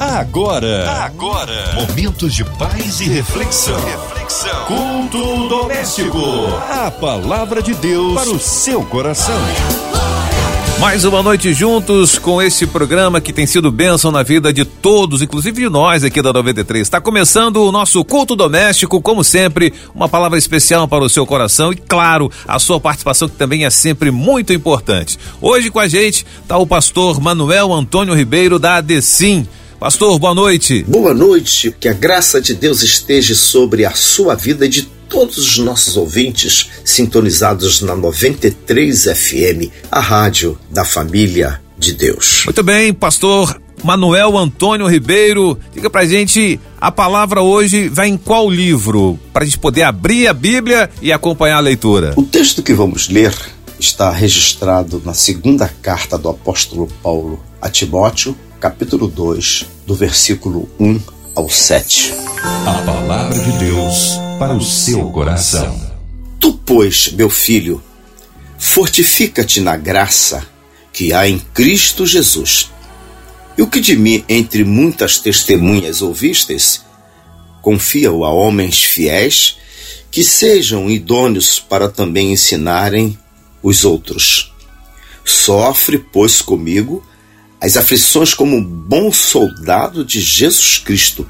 Agora, agora, momentos de paz e reflexão. Reflexão. Culto doméstico. A palavra de Deus para o seu coração. Mais uma noite juntos com esse programa que tem sido bênção na vida de todos, inclusive de nós aqui da 93. Está começando o nosso culto doméstico, como sempre, uma palavra especial para o seu coração e, claro, a sua participação que também é sempre muito importante. Hoje com a gente está o pastor Manuel Antônio Ribeiro da ADECIM. Pastor, boa noite. Boa noite, que a graça de Deus esteja sobre a sua vida e de todos os nossos ouvintes sintonizados na 93 FM, a rádio da família de Deus. Muito bem, pastor Manuel Antônio Ribeiro, diga pra gente, a palavra hoje vai em qual livro? Para a gente poder abrir a Bíblia e acompanhar a leitura. O texto que vamos ler está registrado na segunda carta do apóstolo Paulo a Timóteo, capítulo 2, do versículo 1 ao 7. A palavra de Deus para o seu coração. Tu, pois, meu filho, fortifica-te na graça que há em Cristo Jesus. E o que de mim, entre muitas testemunhas ouvistes, confia-o a homens fiéis que sejam idôneos para também ensinarem os outros. Sofre, pois, comigo as aflições como um bom soldado de Jesus Cristo.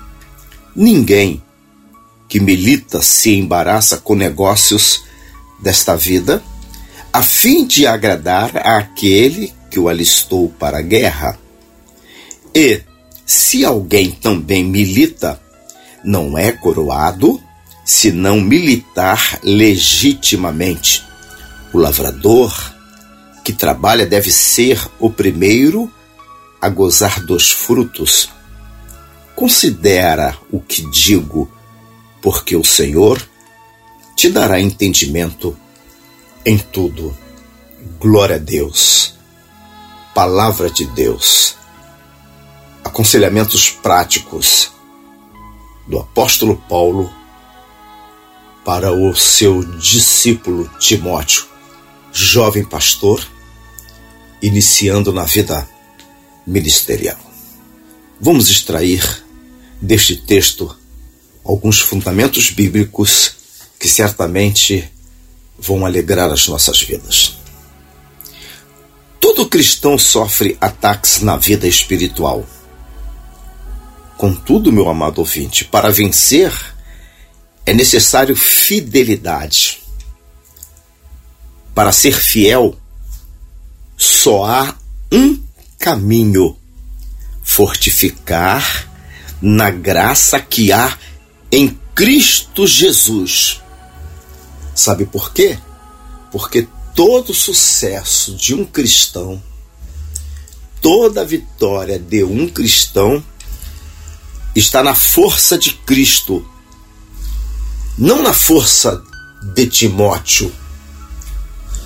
Ninguém que milita se embaraça com negócios desta vida, a fim de agradar àquele que o alistou para a guerra. E, se alguém também milita, não é coroado se não militar legitimamente. O lavrador que trabalha deve ser o primeiro a gozar dos frutos. Considera o que digo porque o Senhor te dará entendimento em tudo. Glória a Deus. Palavra de Deus. Aconselhamentos práticos do apóstolo Paulo para o seu discípulo Timóteo, jovem pastor, iniciando na vida ministerial. Vamos extrair deste texto alguns fundamentos bíblicos que certamente vão alegrar as nossas vidas. Todo cristão sofre ataques na vida espiritual. Contudo, meu amado ouvinte, para vencer é necessário fidelidade. Para ser fiel, só há um caminho: fortificar na graça que há em Cristo Jesus. Sabe por quê? Porque todo sucesso de um cristão, toda vitória de um cristão está na força de Cristo, não na força de Timóteo,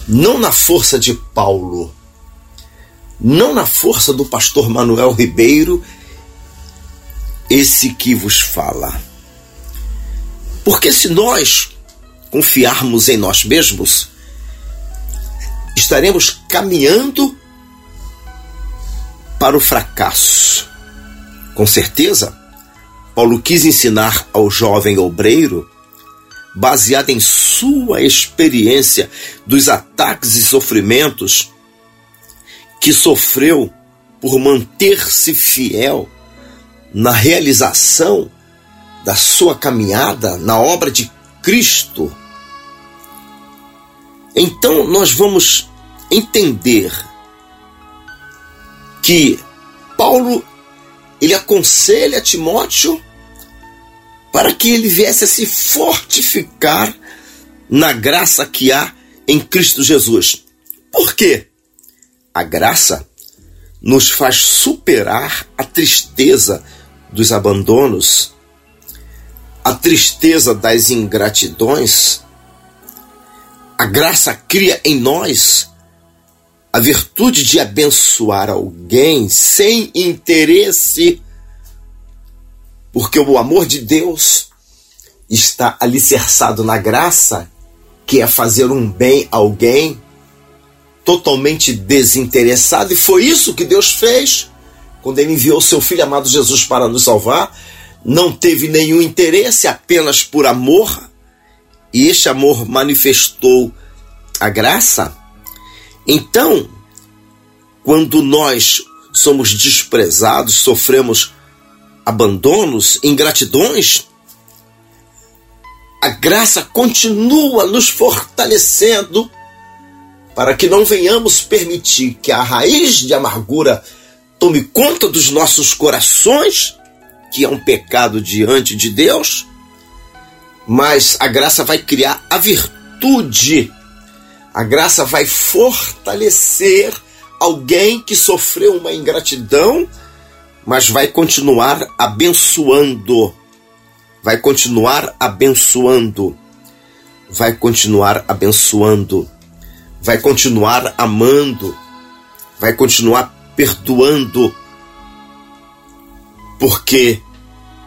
não na força de Paulo, não na força do pastor Manuel Ribeiro, esse que vos fala porque se nós confiarmos em nós mesmos, estaremos caminhando para o fracasso. Com certeza, Paulo quis ensinar ao jovem obreiro, baseado em sua experiência dos ataques e sofrimentos que sofreu por manter-se fiel na realização da sua caminhada na obra de Cristo, então nós vamos entender que Paulo ele aconselha Timóteo para que ele viesse a se fortificar na graça que há em Cristo Jesus. Por quê? A graça nos faz superar a tristeza dos abandonos, a tristeza das ingratidões, a graça cria em nós a virtude de abençoar alguém sem interesse, porque o amor de Deus está alicerçado na graça, que é fazer um bem a alguém totalmente desinteressado, e foi isso que Deus fez quando ele enviou seu filho amado Jesus para nos salvar, não teve nenhum interesse, apenas por amor, e este amor manifestou a graça. Então, quando nós somos desprezados, sofremos abandonos, ingratidões, a graça continua nos fortalecendo para que não venhamos permitir que a raiz de amargura tome conta dos nossos corações, que é um pecado diante de Deus, mas a graça vai criar a virtude, a graça vai fortalecer alguém que sofreu uma ingratidão, mas vai continuar abençoando, vai continuar abençoando, vai continuar abençoando vai continuar amando, vai continuar perdoando, porque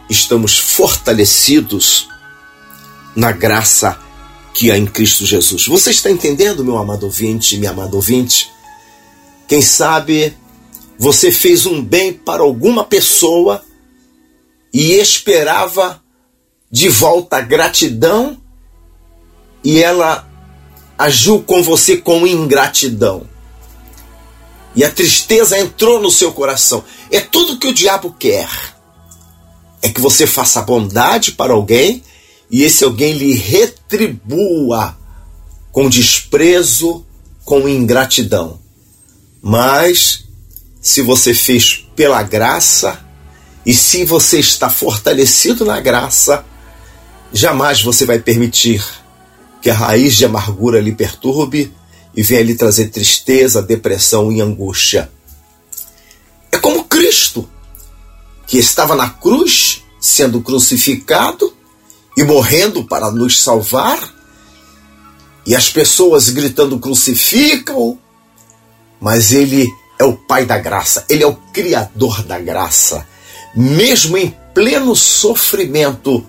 estamos fortalecidos na graça que há em Cristo Jesus. Você está entendendo, meu amado ouvinte, minha amada ouvinte? Quem sabe você fez um bem para alguma pessoa e esperava de volta gratidão e ela agiu com você com ingratidão. E a tristeza entrou no seu coração. É tudo que o diabo quer. É que você faça bondade para alguém e esse alguém lhe retribua com desprezo, com ingratidão. Mas se você fez pela graça e se você está fortalecido na graça, jamais você vai permitir que a raiz de amargura lhe perturbe e venha lhe trazer tristeza, depressão e angústia. É como Cristo, que estava na cruz, sendo crucificado e morrendo para nos salvar, e as pessoas gritando crucificam, mas ele é o Pai da graça, ele é o Criador da graça. Mesmo em pleno sofrimento,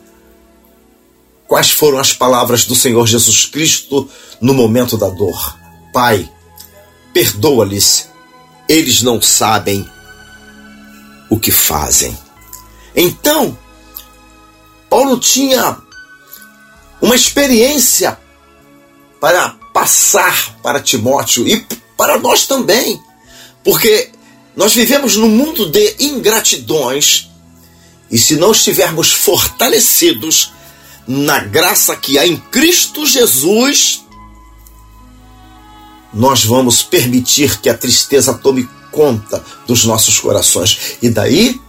Quais foram as palavras do Senhor Jesus Cristo no momento da dor? Pai, perdoa-lhes, eles não sabem o que fazem. Então, Paulo tinha uma experiência para passar para Timóteo e para nós também, porque nós vivemos num mundo de ingratidões e se não estivermos fortalecidos na graça que há em Cristo Jesus, nós vamos permitir que a tristeza tome conta dos nossos corações. E daí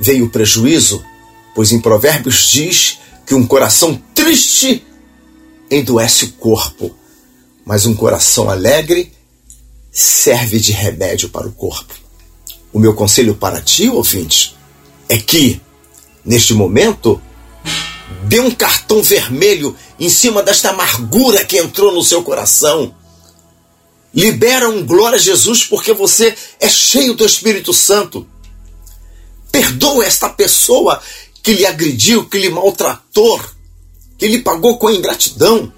veio o prejuízo, pois em Provérbios diz que um coração triste endoece o corpo, mas um coração alegre serve de remédio para o corpo. O meu conselho para ti, ouvinte, é que, neste momento, Dê um cartão vermelho em cima desta amargura que entrou no seu coração. Libera um glória a Jesus porque você é cheio do Espírito Santo. Perdoa esta pessoa que lhe agrediu, que lhe maltratou, que lhe pagou com ingratidão.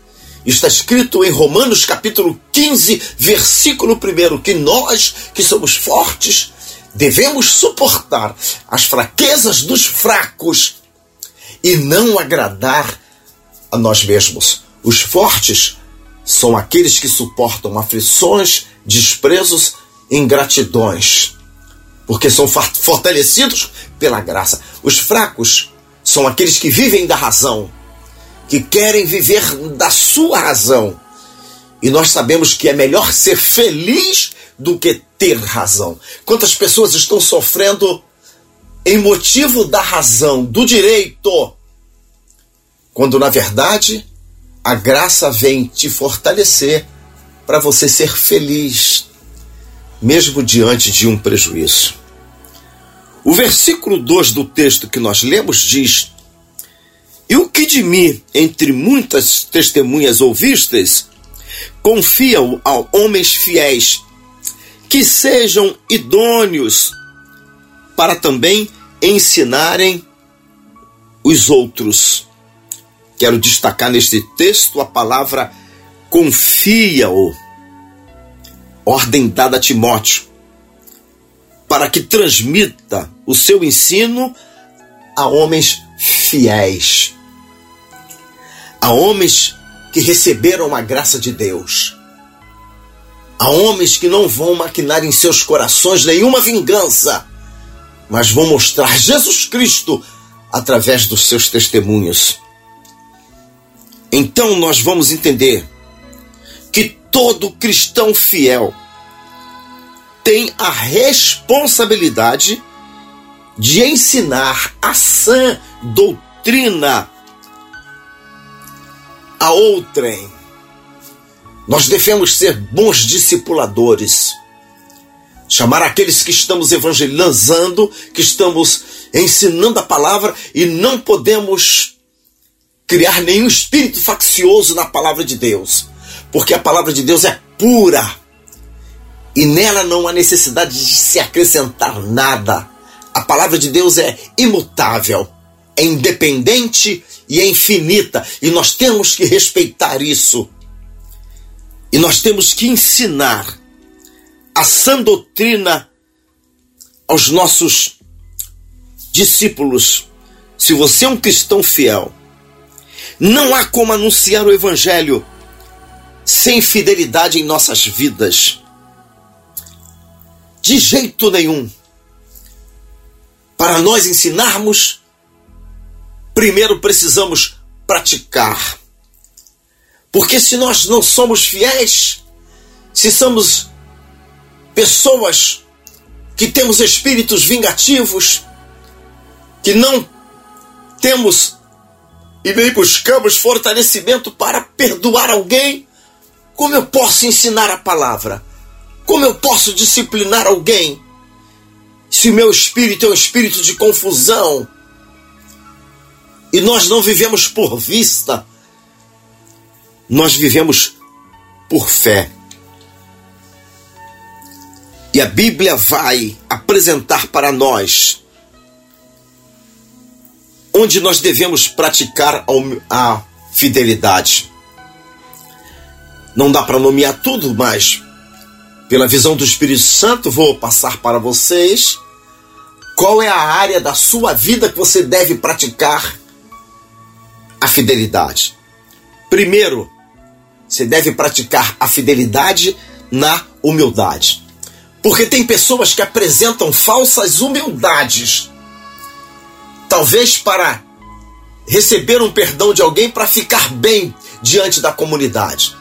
Está escrito em Romanos capítulo 15, versículo 1, que nós, que somos fortes, devemos suportar as fraquezas dos fracos e não agradar a nós mesmos. Os fortes são aqueles que suportam aflições, desprezos, ingratidões, porque são fortalecidos pela graça. Os fracos são aqueles que vivem da razão, que querem viver da sua razão. E nós sabemos que é melhor ser feliz do que ter razão. Quantas pessoas estão sofrendo em motivo da razão, do direito, quando na verdade a graça vem te fortalecer para você ser feliz, mesmo diante de um prejuízo. O versículo 2 do texto que nós lemos diz: E o que de mim, entre muitas testemunhas ouvistes, confiam a homens fiéis, que sejam idôneos para também ensinarem os outros. Quero destacar neste texto a palavra confia-o. Ordem dada a Timóteo. para que transmita o seu ensino a homens fiéis, a homens que receberam a graça de Deus, a homens que não vão maquinar em seus corações nenhuma vingança, mas vão mostrar Jesus Cristo através dos seus testemunhos. Então nós vamos entender que todo cristão fiel tem a responsabilidade de ensinar a sã doutrina a outrem. Nós devemos ser bons discipuladores. Chamar aqueles que estamos evangelizando, que estamos ensinando a palavra e não podemos criar nenhum espírito faccioso na palavra de Deus, porque a palavra de Deus é pura e nela não há necessidade de se acrescentar nada. A palavra de Deus é imutável, é independente e é infinita, e nós temos que respeitar isso. E nós temos que ensinar a sã doutrina aos nossos discípulos. Se você é um cristão fiel, não há como anunciar o Evangelho sem fidelidade em nossas vidas. De jeito nenhum. Para nós ensinarmos, primeiro precisamos praticar. Porque se nós não somos fiéis, se somos pessoas que temos espíritos vingativos, que não temos e nem buscamos fortalecimento para perdoar alguém, como eu posso ensinar a palavra? Como eu posso disciplinar alguém? Se o meu espírito é um espírito de confusão e nós não vivemos por vista, nós vivemos por fé. E a Bíblia vai apresentar para nós onde nós devemos praticar a fidelidade. Não dá para nomear tudo, mas pela visão do Espírito Santo vou passar para vocês qual é a área da sua vida que você deve praticar a fidelidade. Primeiro, você deve praticar a fidelidade na humildade. Porque tem pessoas que apresentam falsas humildades talvez para receber um perdão de alguém para ficar bem diante da comunidade.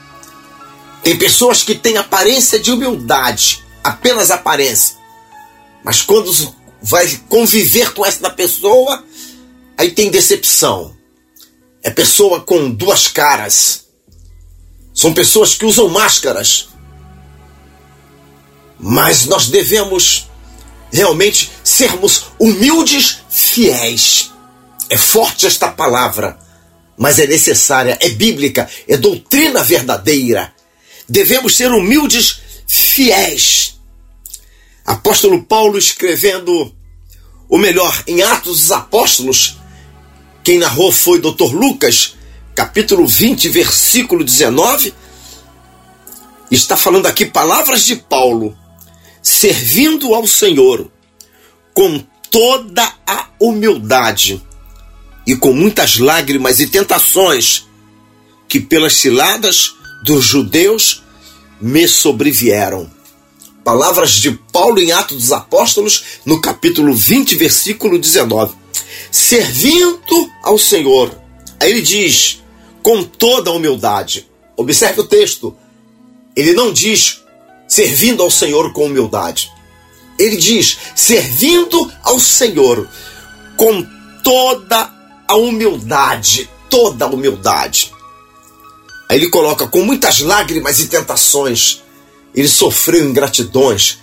Tem pessoas que têm aparência de humildade, apenas aparência. Mas quando vai conviver com essa pessoa, aí tem decepção. É pessoa com duas caras. São pessoas que usam máscaras. Mas nós devemos realmente sermos humildes, fiéis. É forte esta palavra, mas é necessária, é bíblica, é doutrina verdadeira. Devemos ser humildes, fiéis. Apóstolo Paulo escrevendo, ou melhor, em Atos dos Apóstolos, quem narrou foi Dr. Lucas, capítulo 20, versículo 19. Está falando aqui palavras de Paulo servindo ao Senhor com toda a humildade e com muitas lágrimas e tentações que pelas ciladas dos judeus me sobrevieram. Palavras de Paulo em Atos dos Apóstolos, no capítulo 20, versículo 19. Servindo ao Senhor. Aí ele diz, com toda a humildade. Observe o texto. Ele não diz servindo ao Senhor com humildade. Ele diz: servindo ao Senhor com toda a humildade, toda a humildade. Aí ele coloca com muitas lágrimas e tentações. Ele sofreu ingratidões,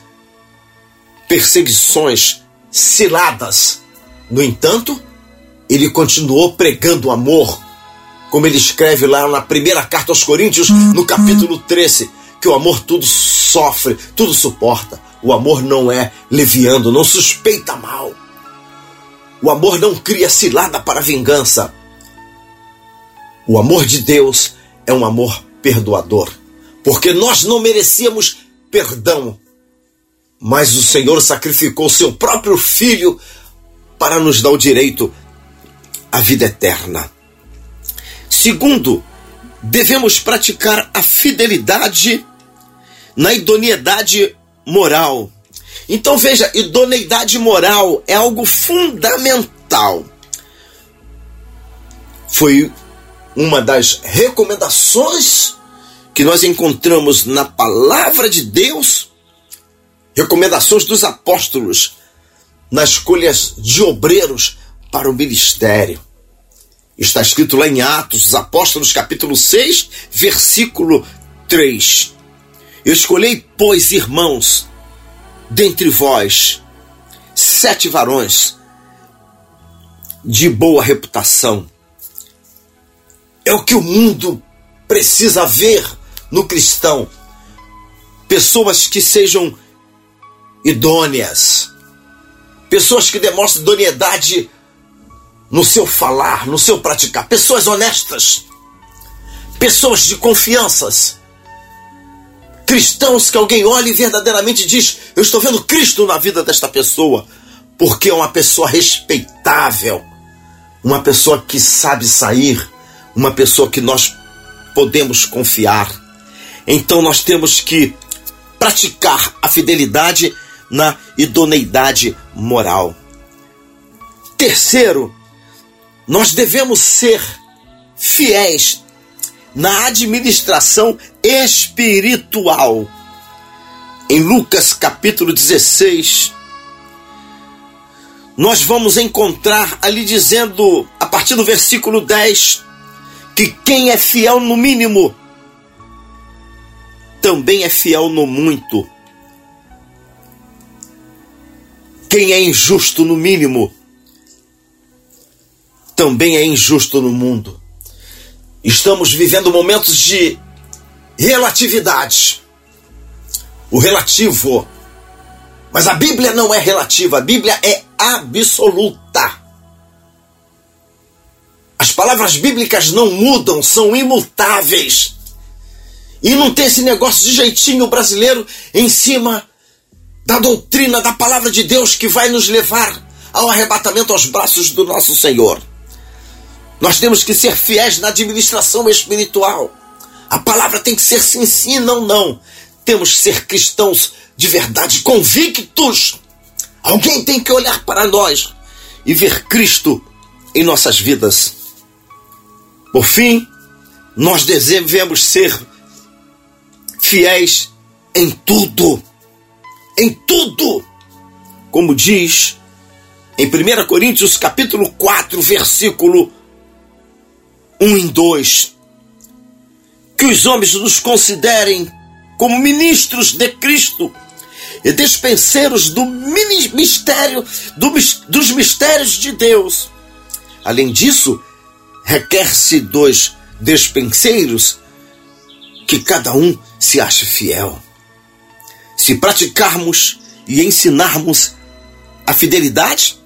perseguições, ciladas. No entanto, ele continuou pregando o amor, como ele escreve lá na primeira carta aos Coríntios, no capítulo 13 que o amor tudo sofre, tudo suporta. O amor não é leviando, não suspeita mal. O amor não cria cilada para vingança. O amor de Deus é um amor perdoador, porque nós não merecíamos perdão, mas o Senhor sacrificou seu próprio filho para nos dar o direito à vida eterna. Segundo, devemos praticar a fidelidade na idoneidade moral. Então veja, idoneidade moral é algo fundamental. Foi uma das recomendações que nós encontramos na palavra de Deus, recomendações dos apóstolos nas escolhas de obreiros para o ministério. Está escrito lá em Atos dos Apóstolos, capítulo 6, versículo 3. Eu escolhi, pois, irmãos, dentre vós, sete varões de boa reputação. É o que o mundo precisa ver no cristão. Pessoas que sejam idôneas, pessoas que demonstrem idoneidade no seu falar, no seu praticar, pessoas honestas, pessoas de confianças, cristãos que alguém olha e verdadeiramente diz: Eu estou vendo Cristo na vida desta pessoa, porque é uma pessoa respeitável, uma pessoa que sabe sair, uma pessoa que nós podemos confiar. Então nós temos que praticar a fidelidade na idoneidade moral. Terceiro, nós devemos ser fiéis na administração espiritual. Em Lucas capítulo 16, nós vamos encontrar ali dizendo, a partir do versículo 10, que quem é fiel no mínimo também é fiel no muito. Quem é injusto no mínimo também é injusto no mundo. Estamos vivendo momentos de relatividade. O relativo. Mas a Bíblia não é relativa, a Bíblia é absoluta. As palavras bíblicas não mudam, são imutáveis. E não tem esse negócio de jeitinho brasileiro em cima da doutrina da palavra de Deus que vai nos levar ao arrebatamento aos braços do nosso Senhor. Nós temos que ser fiéis na administração espiritual. A palavra tem que ser sim, sim, não, não. Temos que ser cristãos de verdade, convictos. Alguém tem que olhar para nós e ver Cristo em nossas vidas. Por fim, nós devemos ser fiéis em tudo. Em tudo. Como diz em 1 Coríntios capítulo 4, versículo 1 em 2. Que os homens nos considerem como ministros de Cristo e despenseiros do mistério do, dos mistérios de Deus. Além disso, requer-se dos despenseiros que cada um se ache fiel. Se praticarmos e ensinarmos a fidelidade,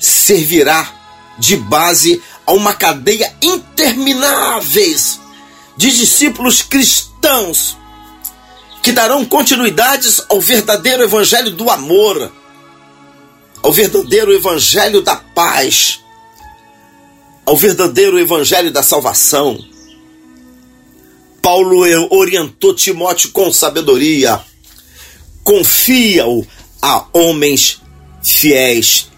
servirá de base a uma cadeia intermináveis de discípulos cristãos que darão continuidades ao verdadeiro evangelho do amor, ao verdadeiro evangelho da paz, ao verdadeiro evangelho da salvação. Paulo orientou Timóteo com sabedoria, confia-o a homens fiéis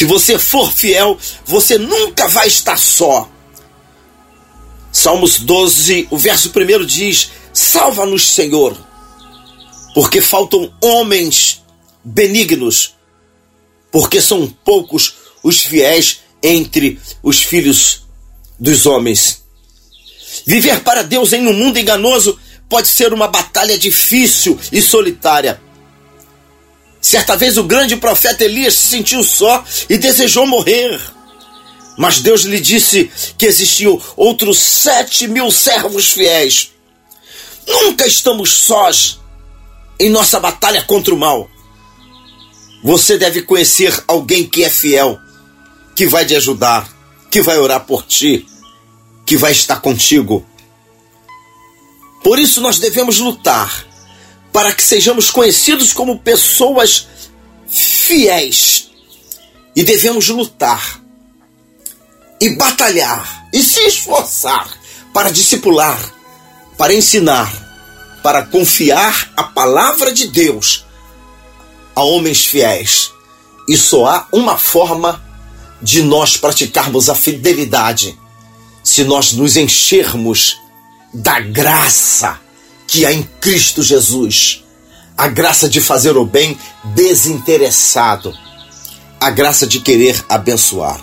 se você for fiel, você nunca vai estar só. Salmos 12, o verso 1 diz: Salva-nos, Senhor, porque faltam homens benignos, porque são poucos os fiéis entre os filhos dos homens. Viver para Deus em um mundo enganoso pode ser uma batalha difícil e solitária. Certa vez o grande profeta Elias se sentiu só e desejou morrer. Mas Deus lhe disse que existiam outros sete mil servos fiéis. Nunca estamos sós em nossa batalha contra o mal. Você deve conhecer alguém que é fiel, que vai te ajudar, que vai orar por ti, que vai estar contigo. Por isso nós devemos lutar para que sejamos conhecidos como pessoas fiéis. E devemos lutar e batalhar e se esforçar para discipular, para ensinar, para confiar a palavra de Deus a homens fiéis. E só há uma forma de nós praticarmos a fidelidade se nós nos enchermos da graça que há em Cristo Jesus, a graça de fazer o bem desinteressado, a graça de querer abençoar.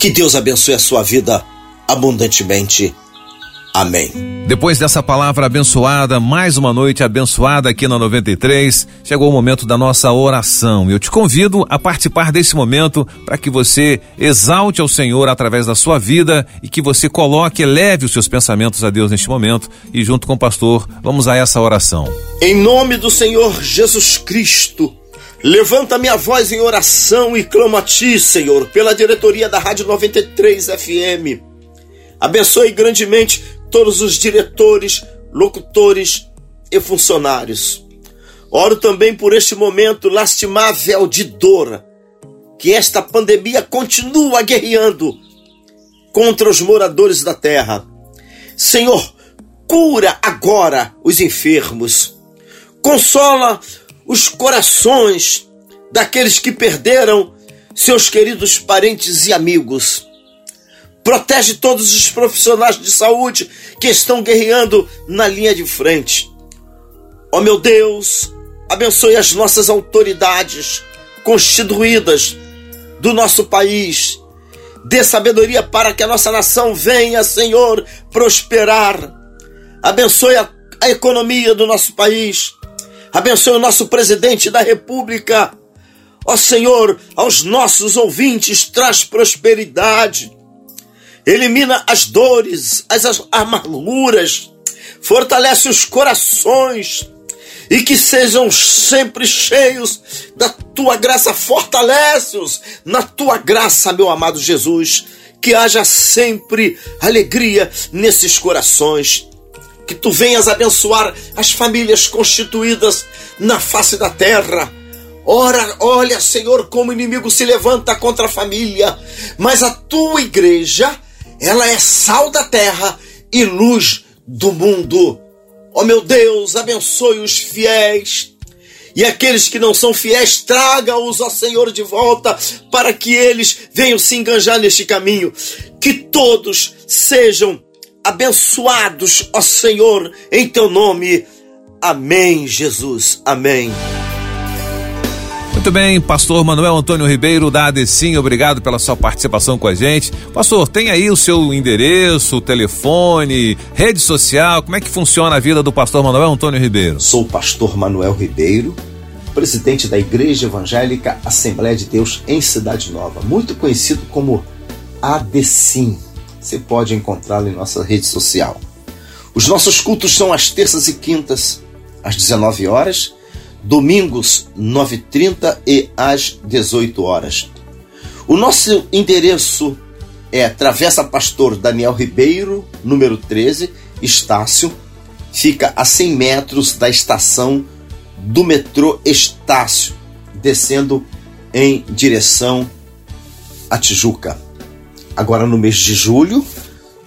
Que Deus abençoe a sua vida abundantemente. Amém. Depois dessa palavra abençoada, mais uma noite abençoada aqui na 93, chegou o momento da nossa oração. Eu te convido a participar desse momento para que você exalte ao Senhor através da sua vida e que você coloque, eleve os seus pensamentos a Deus neste momento. E junto com o pastor, vamos a essa oração. Em nome do Senhor Jesus Cristo. Levanta minha voz em oração e clamo a Ti, Senhor, pela diretoria da Rádio 93 FM. Abençoe grandemente todos os diretores, locutores e funcionários. Oro também por este momento lastimável de dor que esta pandemia continua guerreando contra os moradores da terra. Senhor, cura agora os enfermos. Consola os corações daqueles que perderam seus queridos parentes e amigos. Protege todos os profissionais de saúde que estão guerreando na linha de frente. Ó oh, meu Deus, abençoe as nossas autoridades constituídas do nosso país. Dê sabedoria para que a nossa nação venha, Senhor, prosperar. Abençoe a, a economia do nosso país. Abençoe o nosso presidente da República. Ó Senhor, aos nossos ouvintes, traz prosperidade elimina as dores, as amarguras, fortalece os corações e que sejam sempre cheios da tua graça, fortalece-os na tua graça, meu amado Jesus, que haja sempre alegria nesses corações. Que tu venhas abençoar as famílias constituídas na face da terra. Ora, olha, Senhor, como o inimigo se levanta contra a família, mas a tua igreja ela é sal da terra e luz do mundo. Ó oh, meu Deus, abençoe os fiéis. E aqueles que não são fiéis, traga-os, ó Senhor, de volta, para que eles venham se enganjar neste caminho. Que todos sejam abençoados, ó Senhor, em teu nome. Amém, Jesus. Amém. Muito bem, pastor Manuel Antônio Ribeiro da ADECIM, obrigado pela sua participação com a gente. Pastor, tem aí o seu endereço, telefone, rede social, como é que funciona a vida do pastor Manuel Antônio Ribeiro? Sou o pastor Manuel Ribeiro, presidente da Igreja Evangélica Assembleia de Deus em Cidade Nova, muito conhecido como ADECIM. Você pode encontrá-lo em nossa rede social. Os nossos cultos são às terças e quintas, às 19 horas domingos 9h30 e às 18 horas. O nosso endereço é Travessa Pastor Daniel Ribeiro, número 13, Estácio. Fica a 100 metros da estação do metrô Estácio, descendo em direção a Tijuca. Agora, no mês de julho,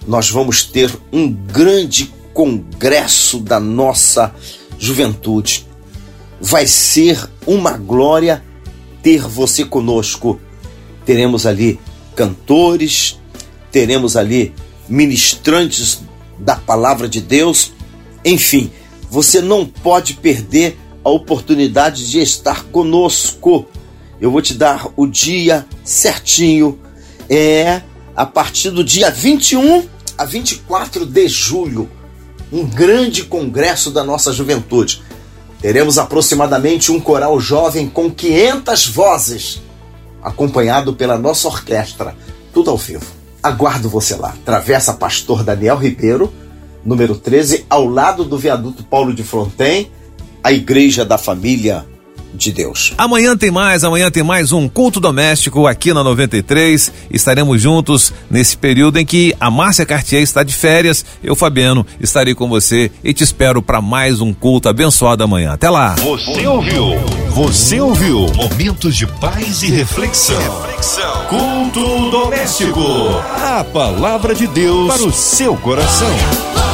nós vamos ter um grande congresso da nossa juventude vai ser uma glória ter você conosco. Teremos ali cantores, teremos ali ministrantes da palavra de Deus. Enfim, você não pode perder a oportunidade de estar conosco. Eu vou te dar o dia certinho. É a partir do dia 21 a 24 de julho, um grande congresso da nossa juventude. Teremos aproximadamente um coral jovem com 500 vozes, acompanhado pela nossa orquestra, tudo ao vivo. Aguardo você lá. Travessa Pastor Daniel Ribeiro, número 13, ao lado do viaduto Paulo de Fronten, a Igreja da Família de Deus. Amanhã tem mais, amanhã tem mais um culto doméstico aqui na 93. Estaremos juntos nesse período em que a Márcia Cartier está de férias. Eu, Fabiano, estarei com você e te espero para mais um culto abençoado amanhã. Até lá. Você ouviu? Você ouviu? Momentos de paz e reflexão. reflexão. Culto doméstico. A palavra de Deus para o seu coração.